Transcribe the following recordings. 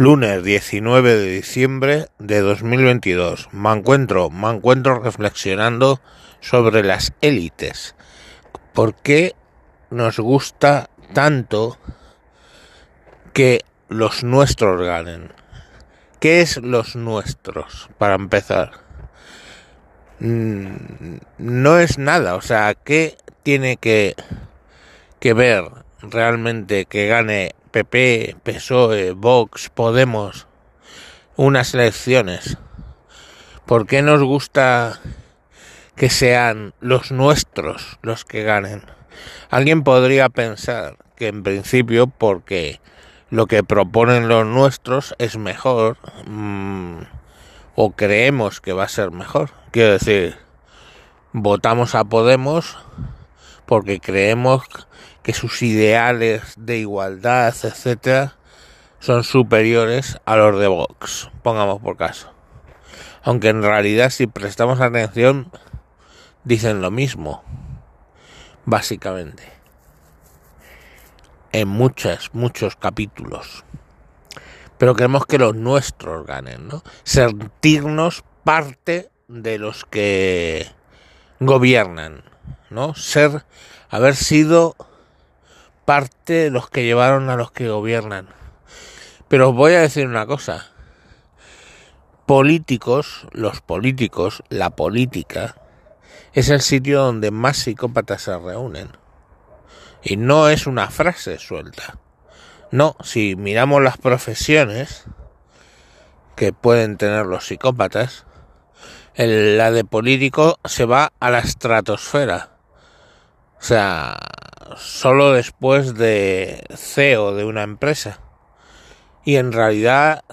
Lunes 19 de diciembre de 2022. Me encuentro, me encuentro reflexionando sobre las élites. ¿Por qué nos gusta tanto que los nuestros ganen? ¿Qué es los nuestros? Para empezar. Mm, no es nada, o sea, ¿qué tiene que, que ver realmente que gane PP, PSOE, Vox, Podemos unas elecciones? ¿Por qué nos gusta que sean los nuestros los que ganen? Alguien podría pensar que en principio porque lo que proponen los nuestros es mejor mmm, o creemos que va a ser mejor. Quiero decir, votamos a Podemos porque creemos que sus ideales de igualdad, etcétera, son superiores a los de Vox, pongamos por caso. Aunque en realidad si prestamos atención dicen lo mismo, básicamente. En muchos, muchos capítulos. Pero queremos que los nuestros ganen, ¿no? Sentirnos parte de los que gobiernan, ¿no? Ser, haber sido parte de los que llevaron a los que gobiernan. Pero os voy a decir una cosa. Políticos, los políticos, la política, es el sitio donde más psicópatas se reúnen. Y no es una frase suelta. No, si miramos las profesiones que pueden tener los psicópatas, la de político se va a la estratosfera. O sea, solo después de CEO de una empresa. Y en realidad,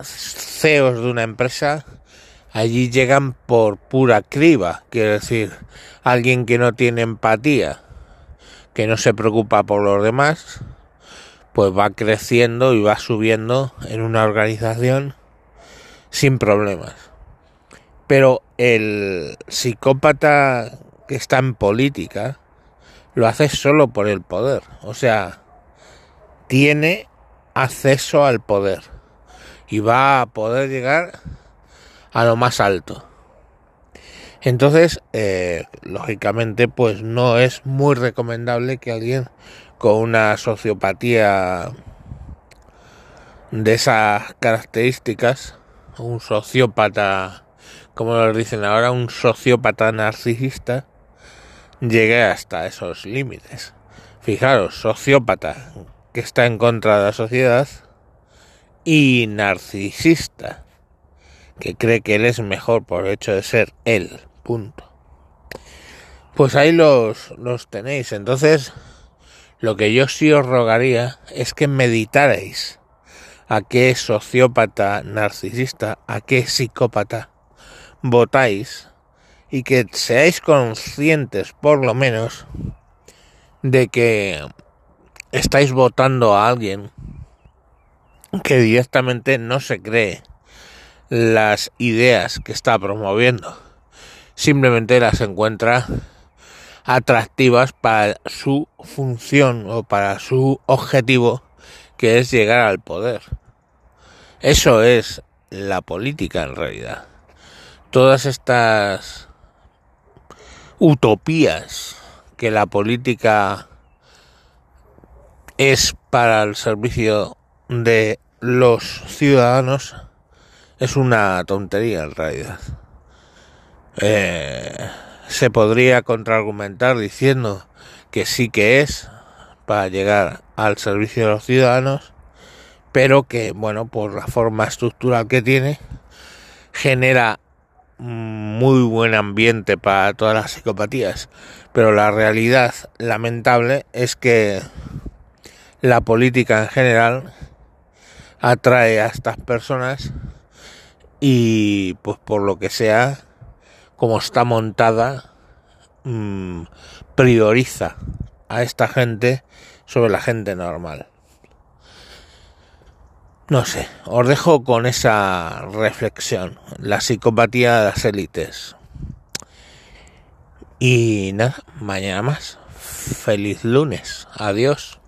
CEOs de una empresa allí llegan por pura criba, quiere decir, alguien que no tiene empatía, que no se preocupa por los demás, pues va creciendo y va subiendo en una organización sin problemas. Pero el psicópata que está en política lo hace solo por el poder. O sea, tiene acceso al poder y va a poder llegar a lo más alto. Entonces, eh, lógicamente, pues no es muy recomendable que alguien con una sociopatía de esas características, un sociópata como lo dicen ahora, un sociópata narcisista llegue hasta esos límites. Fijaros, sociópata que está en contra de la sociedad y narcisista que cree que él es mejor por el hecho de ser él. Punto. Pues ahí los, los tenéis. Entonces, lo que yo sí os rogaría es que meditarais a qué sociópata narcisista, a qué psicópata votáis y que seáis conscientes por lo menos de que estáis votando a alguien que directamente no se cree las ideas que está promoviendo. Simplemente las encuentra atractivas para su función o para su objetivo que es llegar al poder. Eso es la política en realidad todas estas utopías que la política es para el servicio de los ciudadanos es una tontería en realidad. Eh, se podría contraargumentar diciendo que sí que es para llegar al servicio de los ciudadanos, pero que, bueno, por la forma estructural que tiene, genera muy buen ambiente para todas las psicopatías, pero la realidad lamentable es que la política en general atrae a estas personas y pues por lo que sea, como está montada, mmm, prioriza a esta gente sobre la gente normal. No sé, os dejo con esa reflexión, la psicopatía de las élites. Y nada, mañana más. Feliz lunes. Adiós.